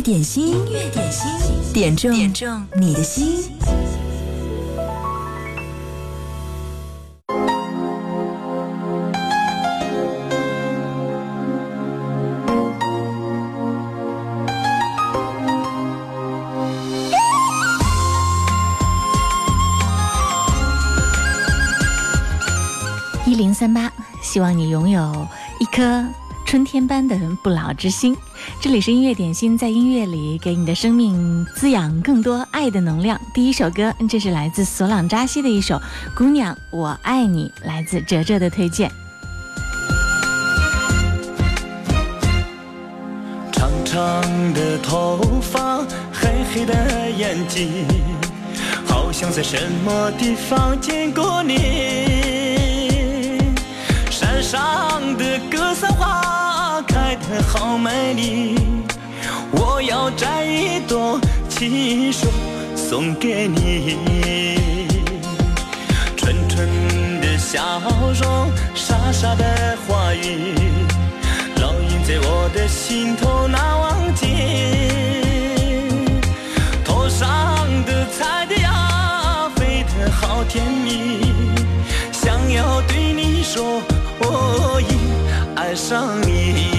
点心，音乐点心，点中点中你的心。一零三八，希望你拥有一颗春天般的不老之心。这里是音乐点心，在音乐里给你的生命滋养更多爱的能量。第一首歌，这是来自索朗扎西的一首《姑娘我爱你》，来自哲哲的推荐。长长的头发，黑黑的眼睛，好像在什么地方见过你。山上的格桑花好美丽，我要摘一朵亲手送给你。纯纯的笑容，傻傻的话语，烙印在我的心头难忘记。头上的彩蝶呀，飞得好甜蜜，想要对你说。我已爱上你。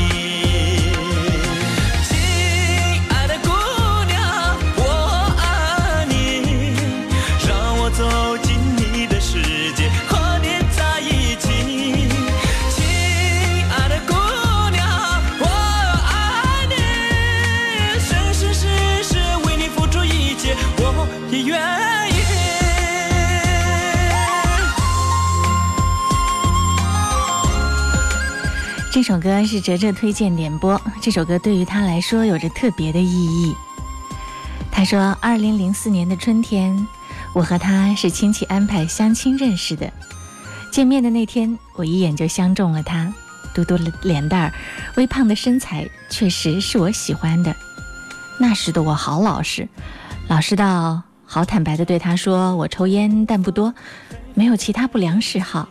这首歌是哲哲推荐点播。这首歌对于他来说有着特别的意义。他说，二零零四年的春天，我和他是亲戚安排相亲认识的。见面的那天，我一眼就相中了他。嘟嘟的脸蛋儿，微胖的身材，确实是我喜欢的。那时的我好老实，老实到好坦白的对他说，我抽烟但不多，没有其他不良嗜好。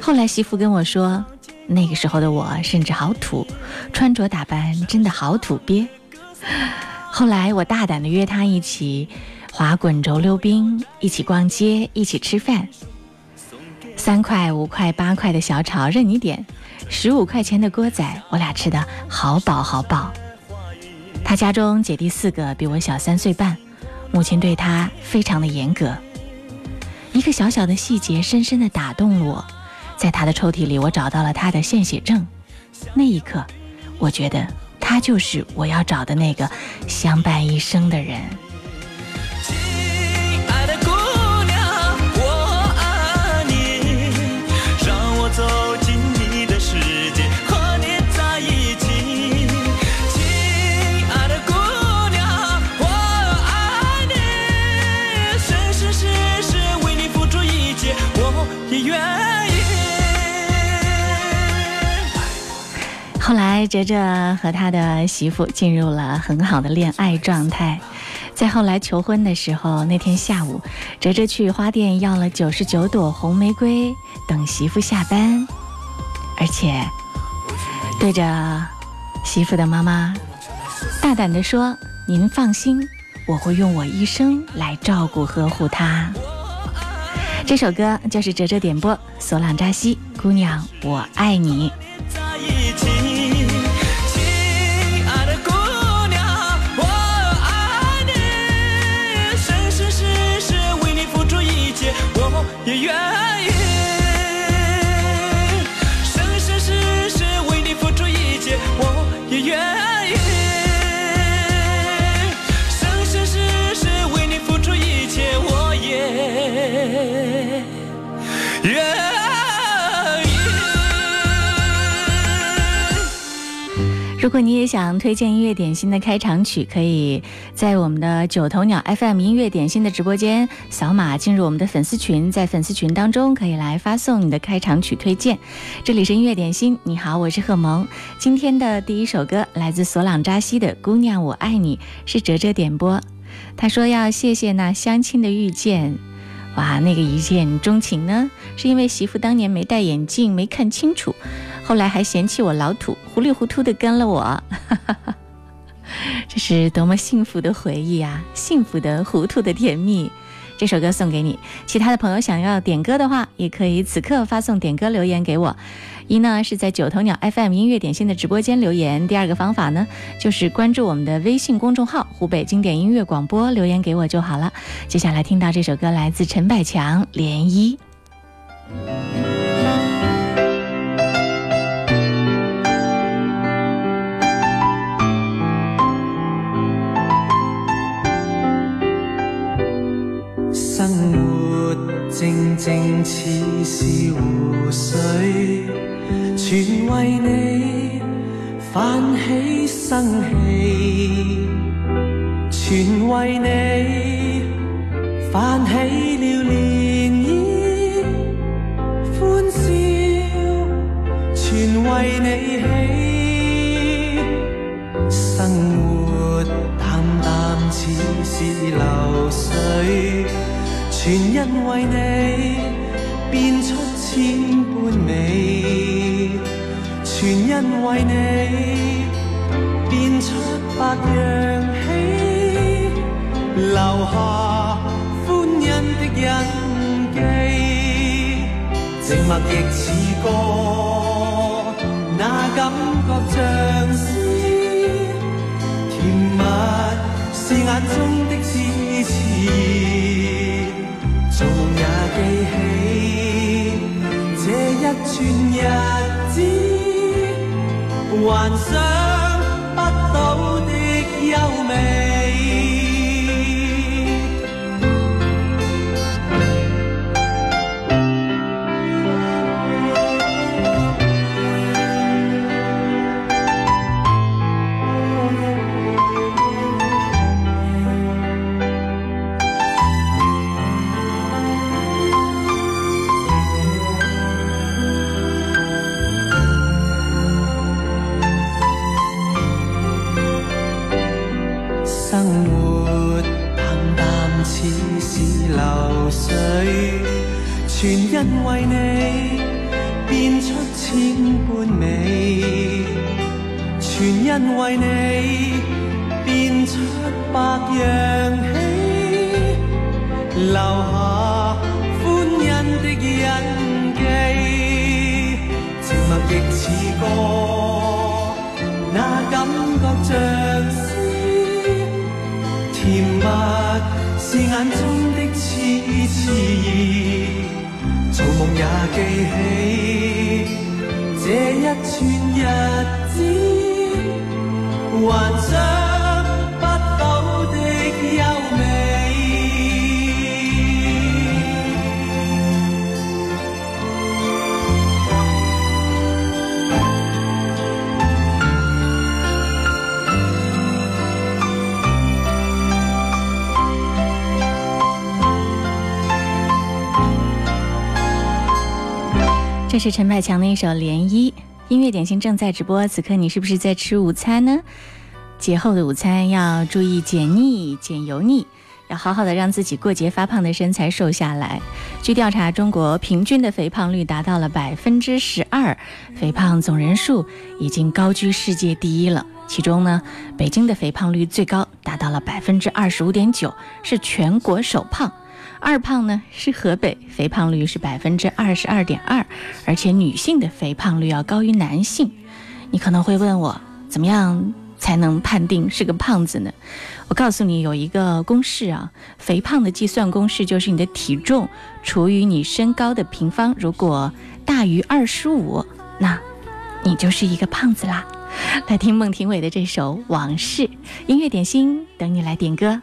后来媳妇跟我说。那个时候的我甚至好土，穿着打扮真的好土鳖。后来我大胆的约他一起滑滚轴溜冰，一起逛街，一起吃饭。三块、五块、八块的小炒任你点，十五块钱的锅仔，我俩吃的好饱好饱。他家中姐弟四个，比我小三岁半，母亲对他非常的严格。一个小小的细节，深深的打动了我。在他的抽屉里我找到了他的献血证。那一刻我觉得他就是我要找的那个相伴一生的人。亲爱的姑娘我爱你让我走进你的世界和你在一起亲爱的姑娘我爱你生生世世为你付出一切我也愿后来，哲哲和他的媳妇进入了很好的恋爱状态。在后来求婚的时候，那天下午，哲哲去花店要了九十九朵红玫瑰，等媳妇下班，而且对着媳妇的妈妈大胆地说：“您放心，我会用我一生来照顾呵护她。”这首歌就是哲哲点播，索朗扎西《姑娘，我爱你》。如果你也想推荐音乐点心的开场曲，可以在我们的九头鸟 FM 音乐点心的直播间扫码进入我们的粉丝群，在粉丝群当中可以来发送你的开场曲推荐。这里是音乐点心，你好，我是贺萌。今天的第一首歌来自索朗扎西的《姑娘我爱你》，是哲哲点播。他说要谢谢那相亲的遇见，哇，那个一见钟情呢，是因为媳妇当年没戴眼镜，没看清楚。后来还嫌弃我老土，糊里糊涂的跟了我。这是多么幸福的回忆啊！幸福的糊涂的甜蜜。这首歌送给你，其他的朋友想要点歌的话，也可以此刻发送点歌留言给我。一呢是在九头鸟 FM 音乐点心的直播间留言，第二个方法呢就是关注我们的微信公众号“湖北经典音乐广播”，留言给我就好了。接下来听到这首歌来自陈百强《涟漪》。生活静静似是湖水，全为你泛起生气，全为你泛起了涟漪，欢笑，全为你起，生活淡淡似是流水。全因为你变出千般美，全因为你变出百样喜，留下欢欣的印记。静默亦似歌，那感觉像诗，甜蜜是眼中的痴痴。记起这一串日子，幻想不到的优美。因为你变出千般美，全因为你变出百样喜，留下欢欣的印记。静默亦似歌，那感觉像诗，甜蜜是眼中的痴痴。做梦也记起这一串日子，幻想。这是陈百强的一首《涟漪》，音乐点心正在直播。此刻你是不是在吃午餐呢？节后的午餐要注意减腻、减油腻，要好好的让自己过节发胖的身材瘦下来。据调查，中国平均的肥胖率达到了百分之十二，肥胖总人数已经高居世界第一了。其中呢，北京的肥胖率最高，达到了百分之二十五点九，是全国首胖。二胖呢是河北，肥胖率是百分之二十二点二，而且女性的肥胖率要高于男性。你可能会问我，怎么样才能判定是个胖子呢？我告诉你，有一个公式啊，肥胖的计算公式就是你的体重除以你身高的平方，如果大于二十五，那你就是一个胖子啦。来听孟庭苇的这首《往事》，音乐点心等你来点歌。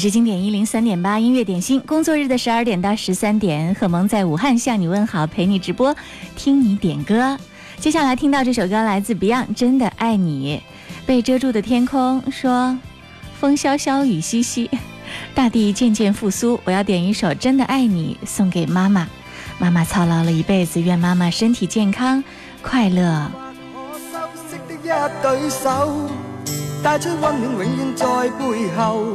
是经典一零三点八音乐点心，工作日的十二点到十三点，贺萌在武汉向你问好，陪你直播，听你点歌。接下来听到这首歌来自 Beyond，《真的爱你》。被遮住的天空说：“风萧萧，雨淅淅，大地渐渐复苏。”我要点一首《真的爱你》送给妈妈。妈妈操劳了一辈子，愿妈妈身体健康，快乐。带出温暖，永远在背后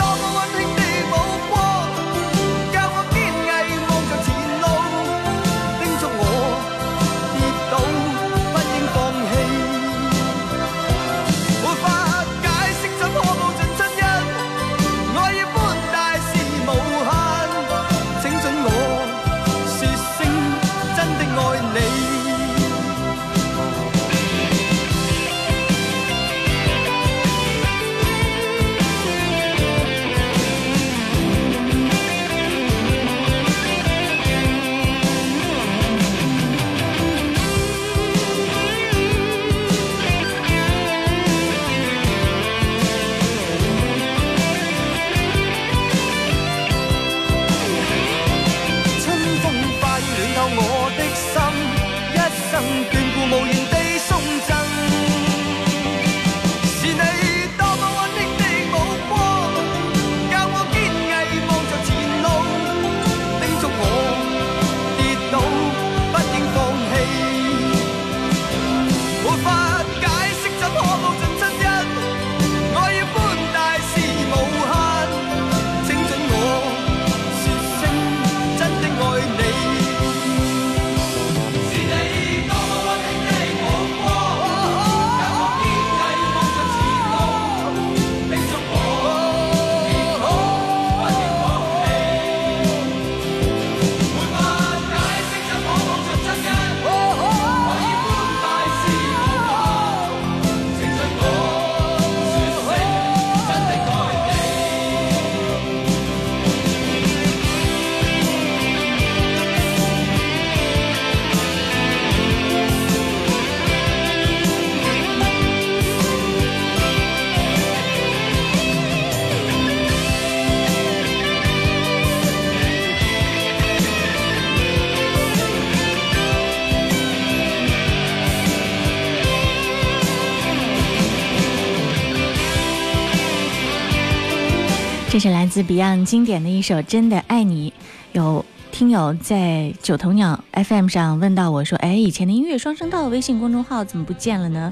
来自 Beyond 经典的一首《真的爱你》。有听友在九头鸟 FM 上问到我说：“哎，以前的音乐双声道微信公众号怎么不见了呢？”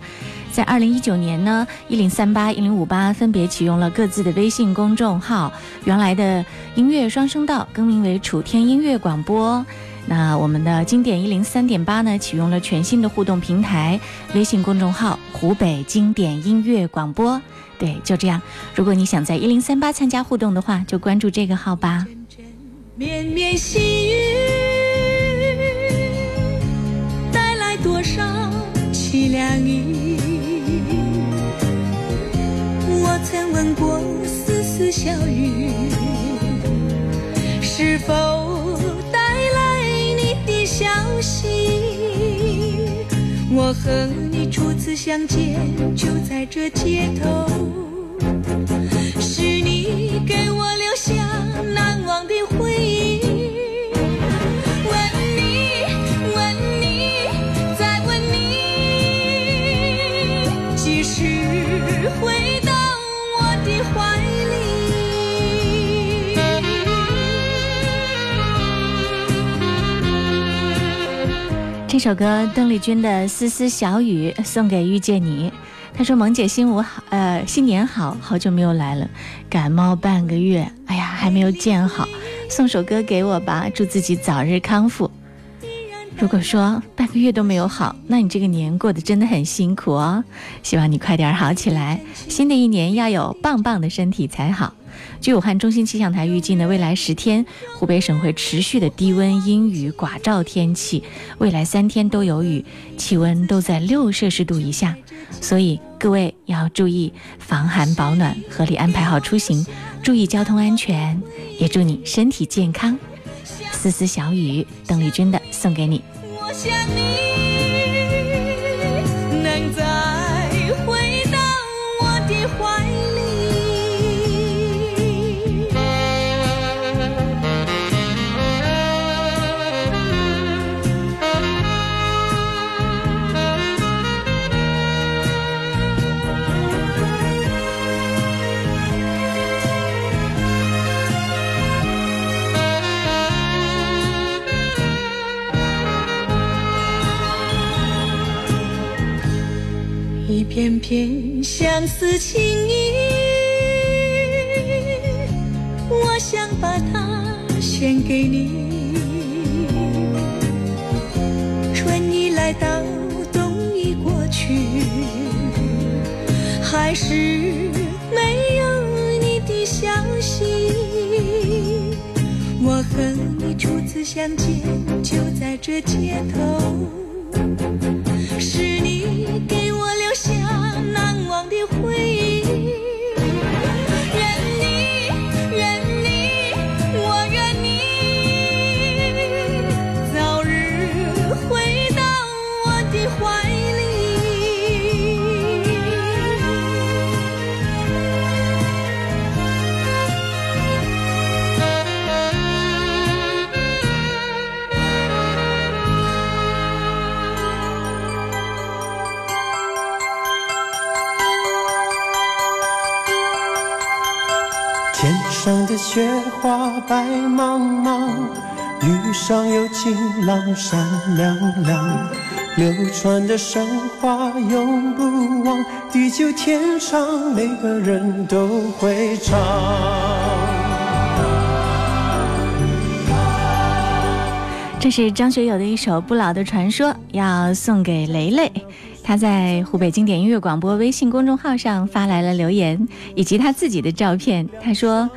在二零一九年呢，一零三八、一零五八分别启用了各自的微信公众号，原来的音乐双声道更名为楚天音乐广播。那我们的经典一零三点八呢，启用了全新的互动平台微信公众号“湖北经典音乐广播”。对，就这样。如果你想在一零三八参加互动的话，就关注这个号吧。绵绵细雨带来多少凄凉意？我曾问过丝丝小雨，是否息？我和你初次相见就在这街头，是你给我留下难忘的回忆。首歌邓丽君的《丝丝小雨》送给遇见你。他说：“萌姐新午好，呃，新年好，好久没有来了，感冒半个月，哎呀，还没有见好，送首歌给我吧，祝自己早日康复。如果说半个月都没有好，那你这个年过得真的很辛苦哦。希望你快点好起来，新的一年要有棒棒的身体才好。”据武汉中心气象台预计呢，未来十天湖北省会持续的低温、阴雨、寡照天气，未来三天都有雨，气温都在六摄氏度以下，所以各位要注意防寒保暖，合理安排好出行，注意交通安全，也祝你身体健康。丝丝小雨，邓丽君的送给你。我想你片片相思情意，我想把它献给你。春已来到，冬已过去，还是没有你的消息。我和你初次相见，就在这街头，是你给的回忆。的雪花白茫茫，雨上有金浪闪亮亮，流传的神话永不忘，地久天长，每个人都会唱。这是张学友的一首《不老的传说》，要送给雷雷。他在湖北经典音乐广播微信公众号上发来了留言，以及他自己的照片。他说：“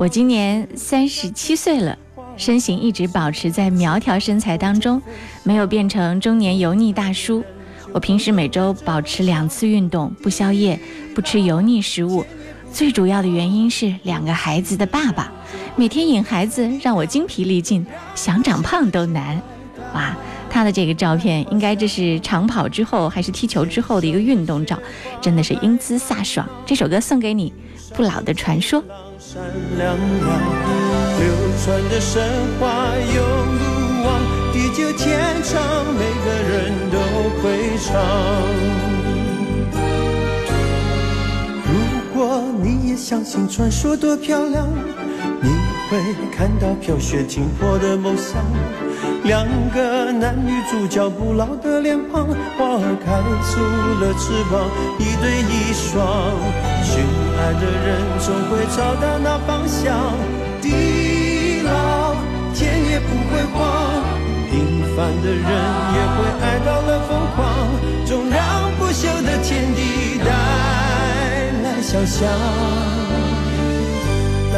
我今年三十七岁了，身形一直保持在苗条身材当中，没有变成中年油腻大叔。我平时每周保持两次运动，不宵夜，不吃油腻食物。最主要的原因是两个孩子的爸爸，每天引孩子让我精疲力尽，想长胖都难。哇！”他的这个照片，应该这是长跑之后还是踢球之后的一个运动照，真的是英姿飒爽。这首歌送给你，《不老的传说》。闪亮亮，流传的神话永不忘，地久天长，每个人都会唱。如果你也相信传说多漂亮。会看到飘雪停泊的梦想，两个男女主角不老的脸庞，花儿开出了翅膀，一对一双。寻爱的人总会找到那方向，地老天也不会荒，平凡的人也会爱到了疯狂，总让不朽的天地带来想象。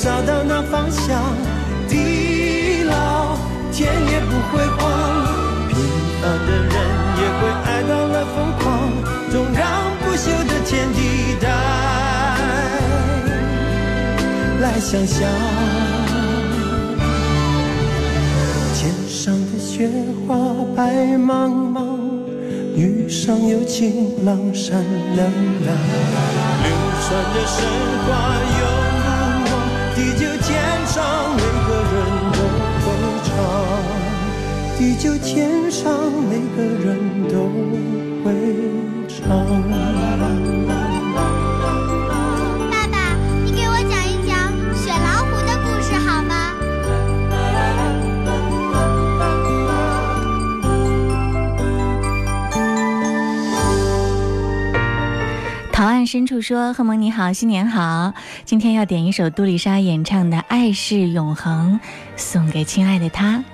找到那方向，地老天也不会荒，平凡的人也会爱到了疯狂，总让不朽的天地带来想象。天上的雪花白茫茫，雨上有晴朗闪亮亮，流传的神话地久天长，每个人都会唱。爸爸，你给我讲一讲雪老虎的故事好吗？陶案深处说：“贺蒙你好，新年好！今天要点一首杜丽莎演唱的《爱是永恒》，送给亲爱的他，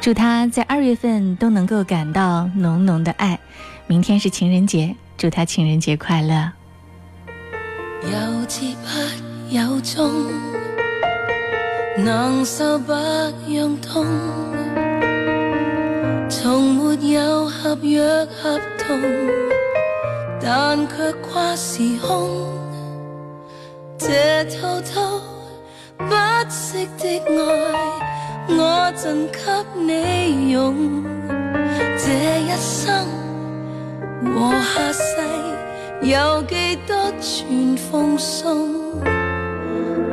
祝他在二月份都能够感到浓浓的爱。明天是情人节，祝他情人节快乐。”有始不有终，能受不让痛，从没有合约合同。但却跨时空，这偷偷不息的爱，我赠给你用。这一生和下世，有几多全奉送？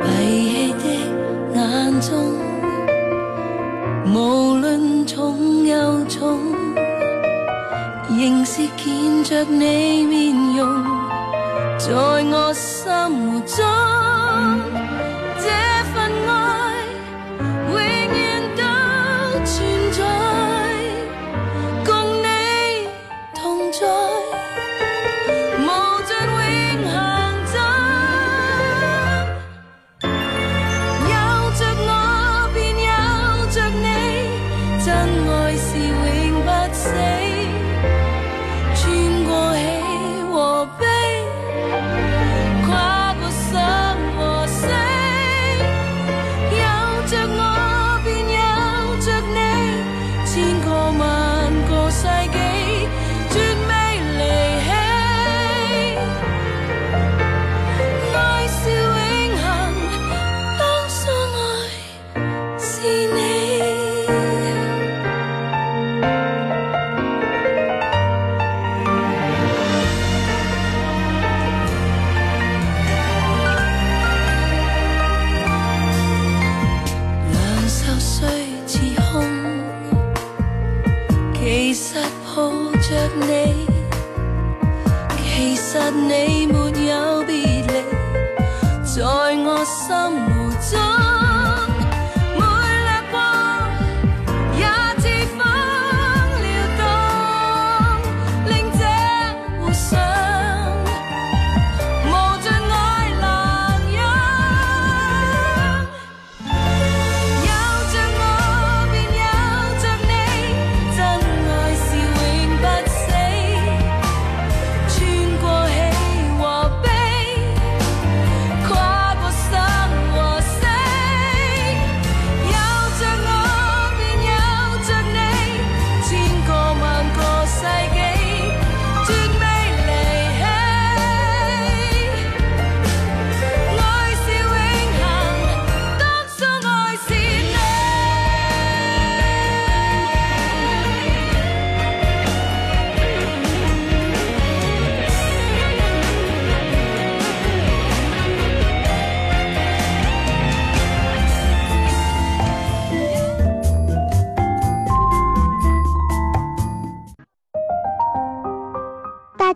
闭气的眼中，无论重又重。仍是见着你面容，在我心目中。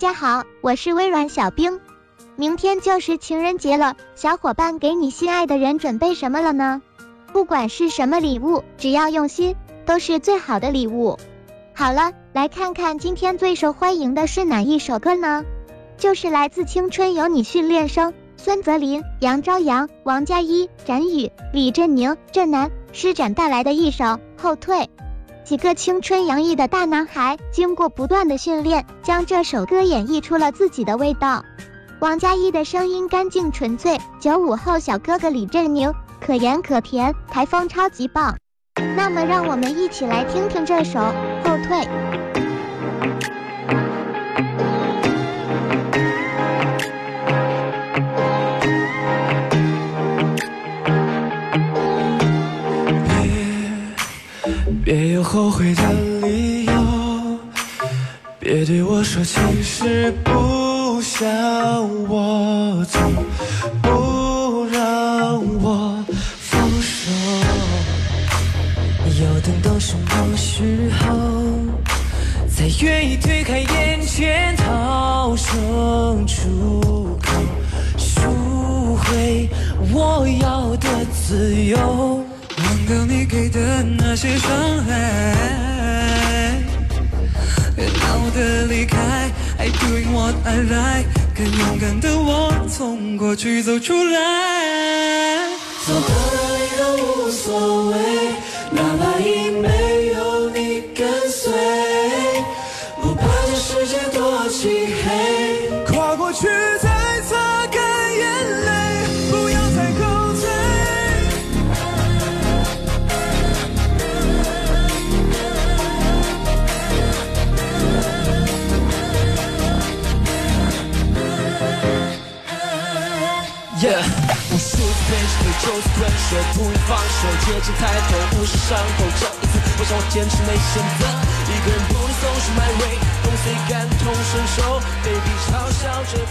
家好，我是微软小冰。明天就是情人节了，小伙伴给你心爱的人准备什么了呢？不管是什么礼物，只要用心，都是最好的礼物。好了，来看看今天最受欢迎的是哪一首歌呢？就是来自《青春有你》训练生孙泽林、杨朝阳、王佳一、展宇、李振宁、振南施展带来的一首《后退》。几个青春洋溢的大男孩，经过不断的训练，将这首歌演绎出了自己的味道。王嘉一的声音干净纯粹，九五后小哥哥李振宁可盐可甜，台风超级棒。那么，让我们一起来听听这首《后退》。别有后悔的理由，别对我说其实不想我走，不让我放手。要等到什么时候，才愿意推开眼前，逃生出口，赎回我要的自由。忘掉你给的那些伤害，别闹的离开，I doing what I like，更勇敢的我从过去走出来，走到哪里都无所谓，哪怕已没有你跟随，不怕这世界多漆黑，跨过去数次变心，你就是分手，不放手，接近抬头，无视伤口。这一次，我想我坚持没选择，一个人不能总是 my way，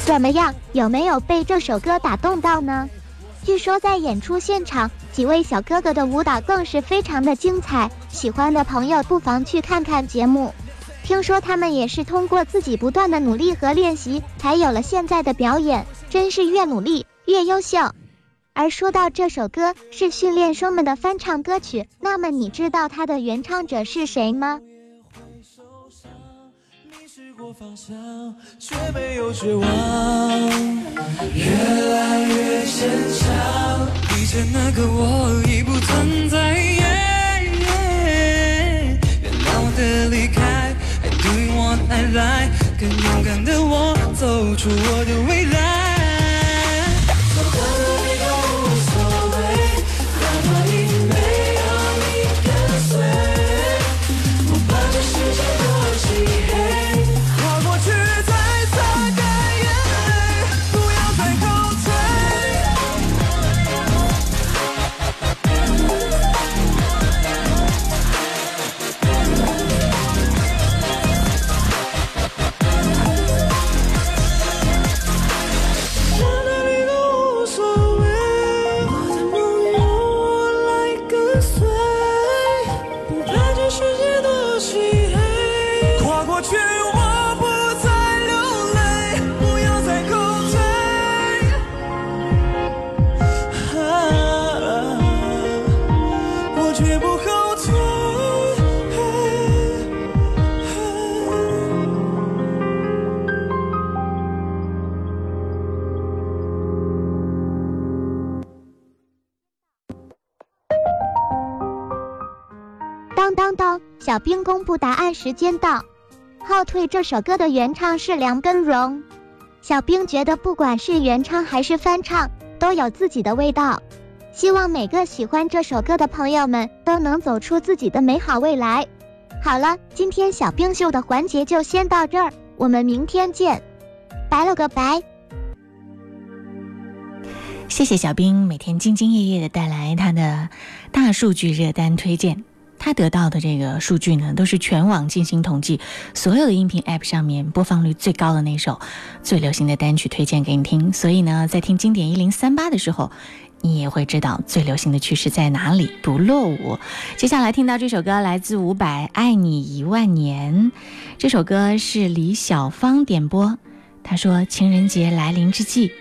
怎么样？有没有被这首歌打动到呢？据说在演出现场，几位小哥哥的舞蹈更是非常的精彩，喜欢的朋友不妨去看看节目。听说他们也是通过自己不断的努力和练习，才有了现在的表演，真是越努力越优秀。而说到这首歌是训练生们的翻唱歌曲，那么你知道它的原唱者是谁吗？迷失过方向，却没有绝望，越来越坚强。以前那个我已不存在，原谅我的离开，I do what I like，更勇敢的我走出我的未来。公布答案时间到。后退这首歌的原唱是梁根荣。小兵觉得不管是原唱还是翻唱，都有自己的味道。希望每个喜欢这首歌的朋友们都能走出自己的美好未来。好了，今天小兵秀的环节就先到这儿，我们明天见，拜了个拜。谢谢小兵每天兢兢业业的带来他的大数据热单推荐。他得到的这个数据呢，都是全网进行统计，所有的音频 App 上面播放率最高的那首最流行的单曲推荐给你听。所以呢，在听经典一零三八的时候，你也会知道最流行的趋势在哪里，不落伍。接下来听到这首歌来自伍佰，《爱你一万年》。这首歌是李小芳点播，她说情人节来临之际，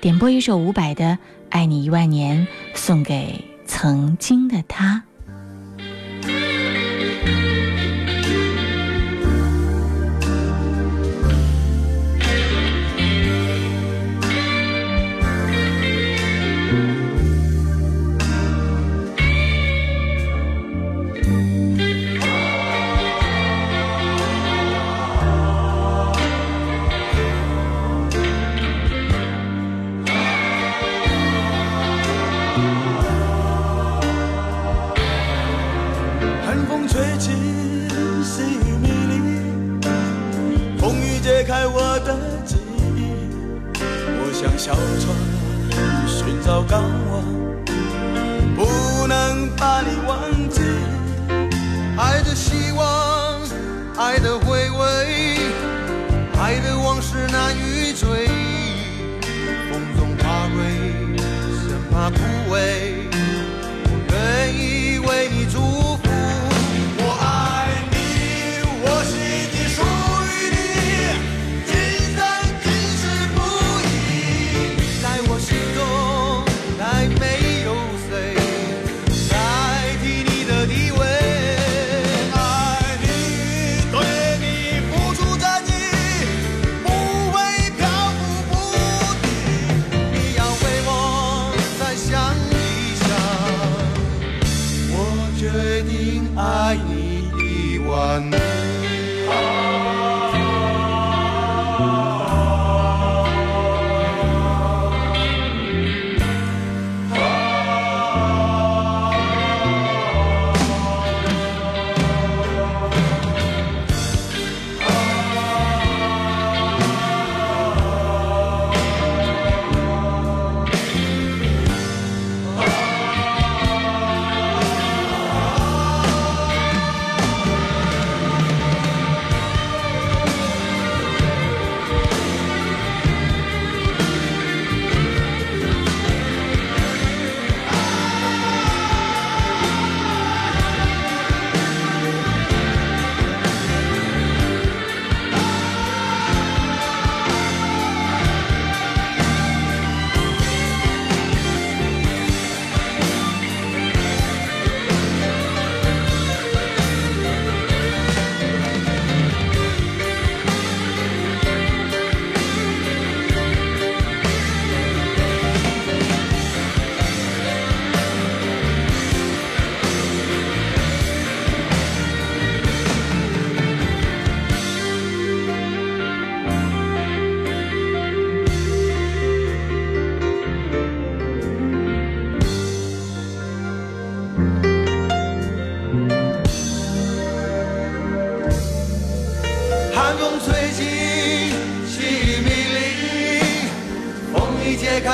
点播一首伍佰的《爱你一万年》，送给曾经的他。小船寻找港湾，不能把你忘记。爱的希望，爱的回味，爱的往事难以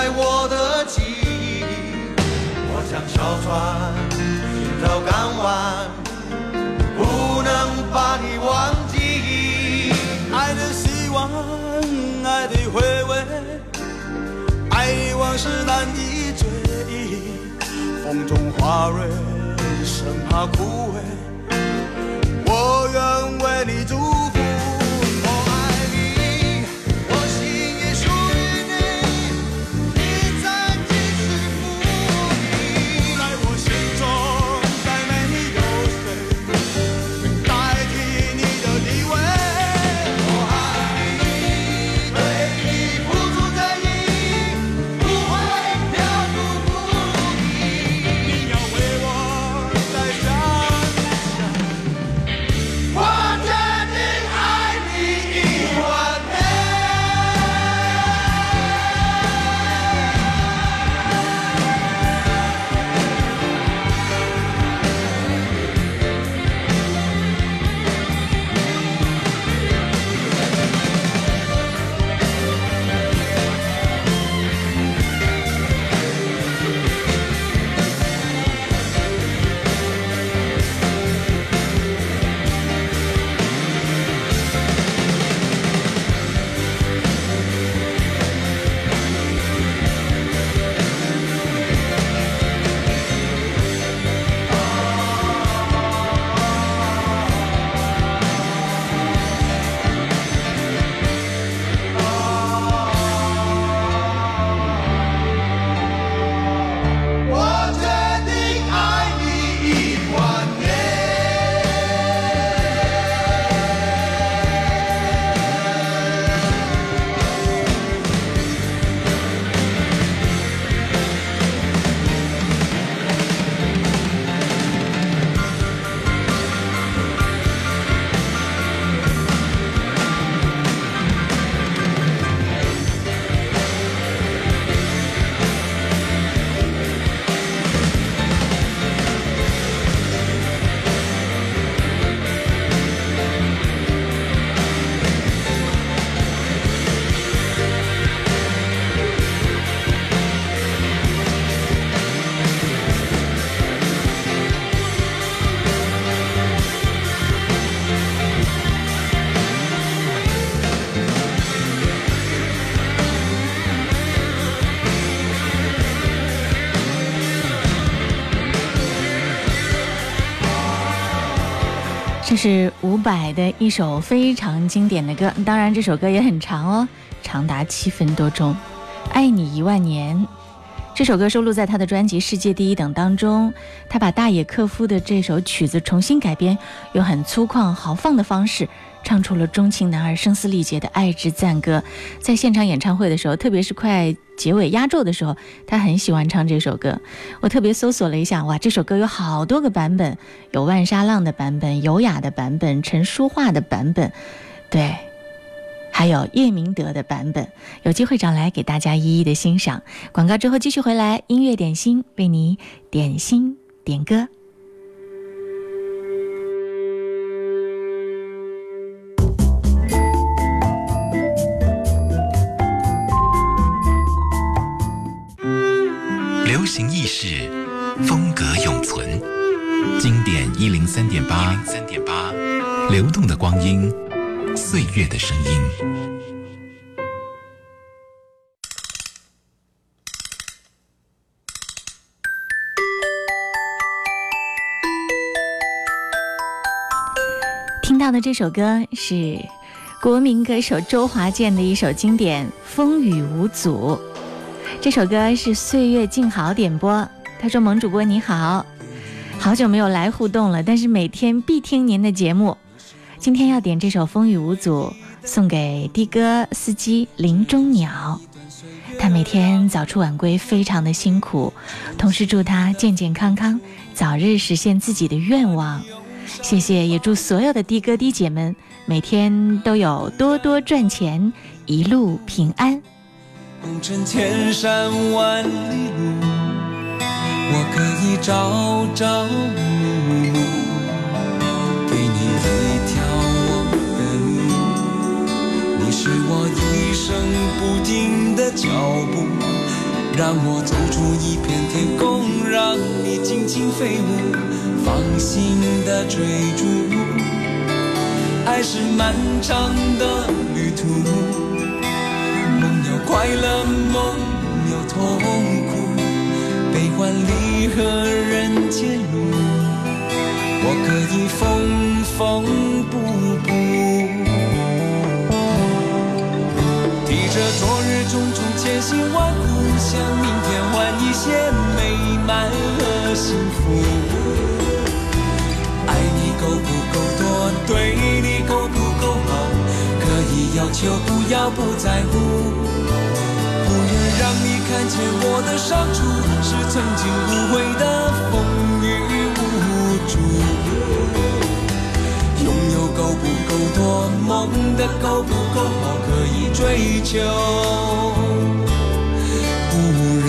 已揭开我的记忆。我像小船寻找港湾，不能把你忘记。爱的希望，爱的回味，爱的往事难以追忆。风中花蕊，生怕枯萎。是伍佰的一首非常经典的歌，当然这首歌也很长哦，长达七分多钟，《爱你一万年》。这首歌收录在他的专辑《世界第一等》当中。他把大野克夫的这首曲子重新改编，用很粗犷豪放的方式唱出了钟情男儿声嘶力竭的爱之赞歌。在现场演唱会的时候，特别是快结尾压轴的时候，他很喜欢唱这首歌。我特别搜索了一下，哇，这首歌有好多个版本，有万沙浪的版本、优雅的版本、陈淑桦的版本，对。还有叶明德的版本，有机会找来给大家一一的欣赏。广告之后继续回来，音乐点心为你点心点歌。三点八，三点八，流动的光阴。岁月的声音。听到的这首歌是国民歌手周华健的一首经典《风雨无阻》。这首歌是岁月静好点播。他说：“萌主播你好，好久没有来互动了，但是每天必听您的节目。”今天要点这首《风雨无阻》，送给的哥司机林中鸟。他每天早出晚归，非常的辛苦。同时祝他健健康康，早日实现自己的愿望。谢谢，也祝所有的的哥的姐们每天都有多多赚钱，一路平安。红尘千山万里路，我可以朝朝暮暮。给你一条我的路，你是我一生不停的脚步，让我走出一片天空，让你尽情飞舞，放心的追逐。爱是漫长的旅途，梦有快乐，梦有痛苦，悲欢离合人间路，我可以缝缝补补。提着昨日种种千辛万苦，向明天换一些美满和幸福。爱你够不够多，对你够不够好，可以要求，不要不在乎。看见我的伤处，是曾经无悔的风雨无阻。拥有够不够多，梦的够不够好，可以追求，不认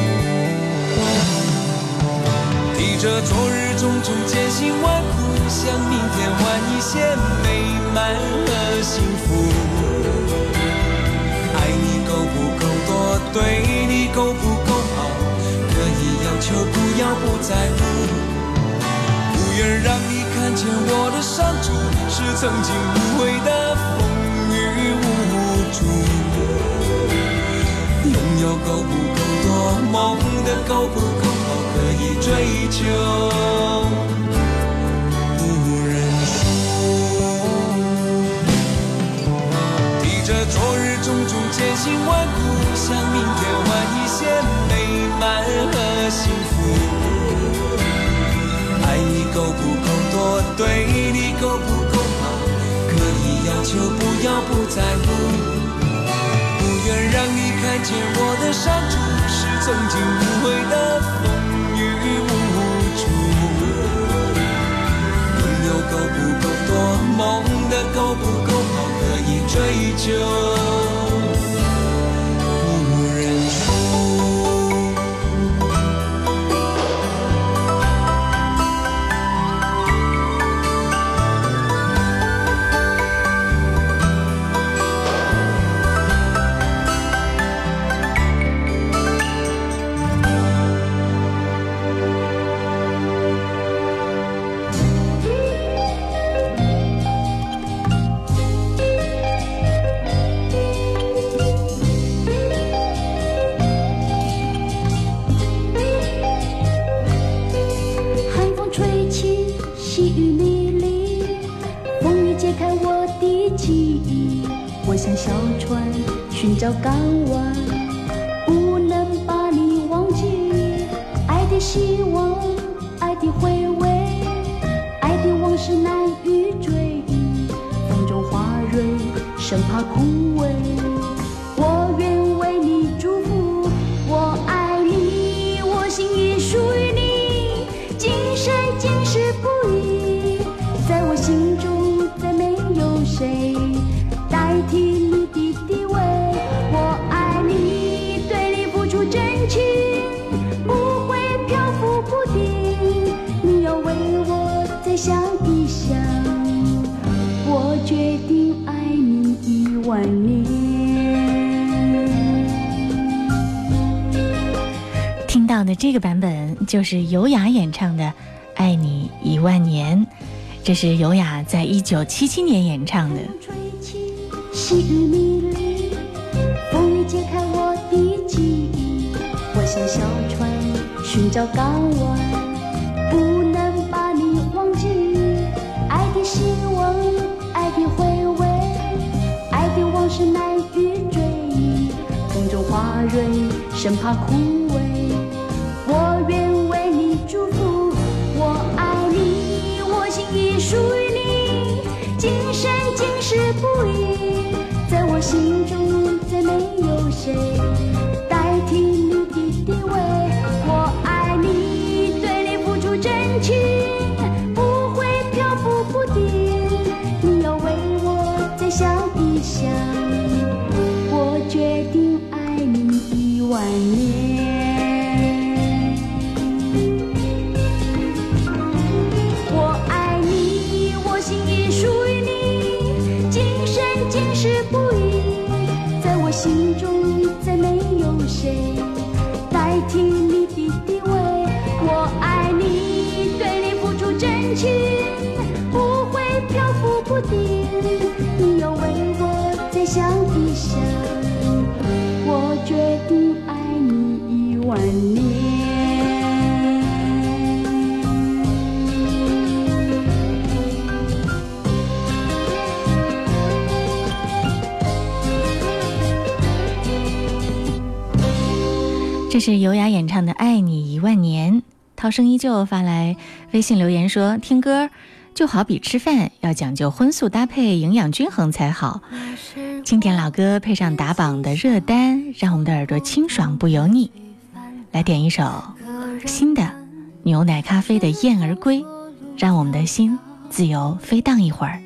这昨日种种艰辛万苦，向明天换一些美满和幸福。爱你够不够多，对你够不够好，可以要求，不要不在乎。不愿让你看见我的伤处，是曾经无悔的风雨无阻。拥有够不够，梦的够不够好，可以？追求，不认输。提着昨日种种艰辛万苦，向明天换一些美满和幸福。爱你够不够多，对你够不够好，可以要求，不要不在乎。不愿让你看见我的伤处，曾经无悔的风雨无阻，拥有够不够多，梦的够不够好，可以追究。就是尤雅演唱的《爱你一万年》，这是尤雅在一九七七年演唱的。细雨迷离，风雨揭开我的记忆。我像小船寻找港湾，不能把你忘记。爱的希望，爱的回味，爱的往事难以追忆。风中花蕊，生怕枯有是尤雅演唱的《爱你一万年》。涛声依旧发来微信留言说：“听歌就好比吃饭，要讲究荤素搭配，营养均衡才好。经典老歌配上打榜的热单，让我们的耳朵清爽不油腻。来点一首新的牛奶咖啡的《燕儿归》，让我们的心自由飞荡一会儿。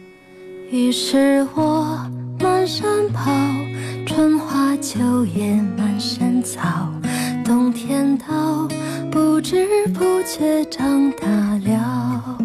于是我满山跑，春花秋叶满山草，冬天到，不知不觉长大了。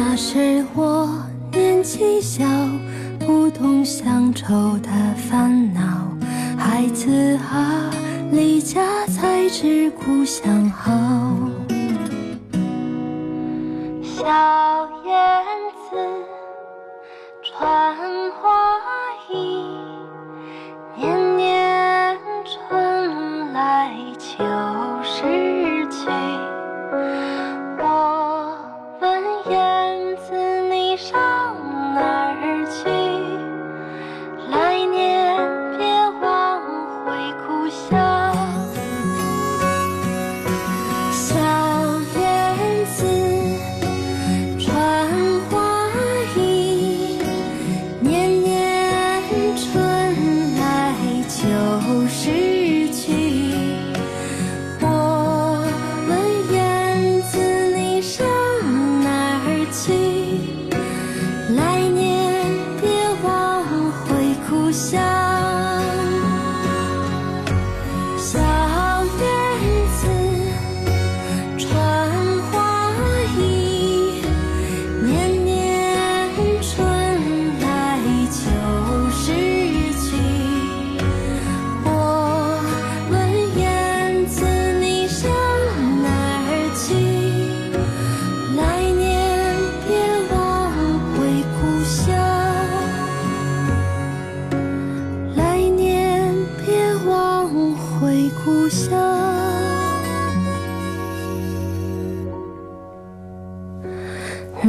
那是我年纪小，不懂乡愁的烦恼。孩子啊，离家才知故乡好。小燕子穿花衣，年年春来秋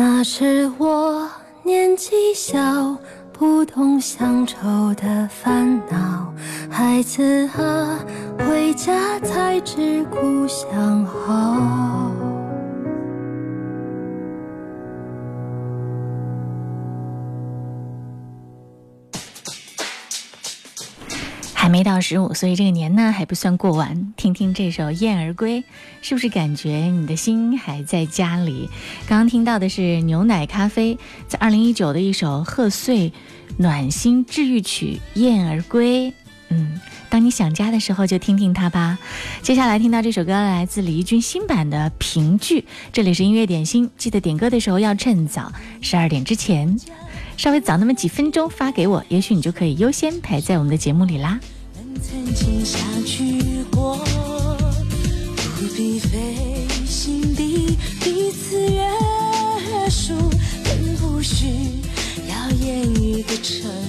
那时我年纪小，不懂乡愁的烦恼。孩子啊，回家才知故乡好。还没到十五岁，这个年呢还不算过完。听听这首《燕儿归》，是不是感觉你的心还在家里？刚刚听到的是牛奶咖啡在二零一九的一首贺岁暖心治愈曲《燕儿归》。嗯，当你想家的时候，就听听它吧。接下来听到这首歌来自李翊君新版的《评剧》，这里是音乐点心，记得点歌的时候要趁早，十二点之前，稍微早那么几分钟发给我，也许你就可以优先排在我们的节目里啦。曾经相聚过，不必费心地彼此约束，更不需要言语的承诺。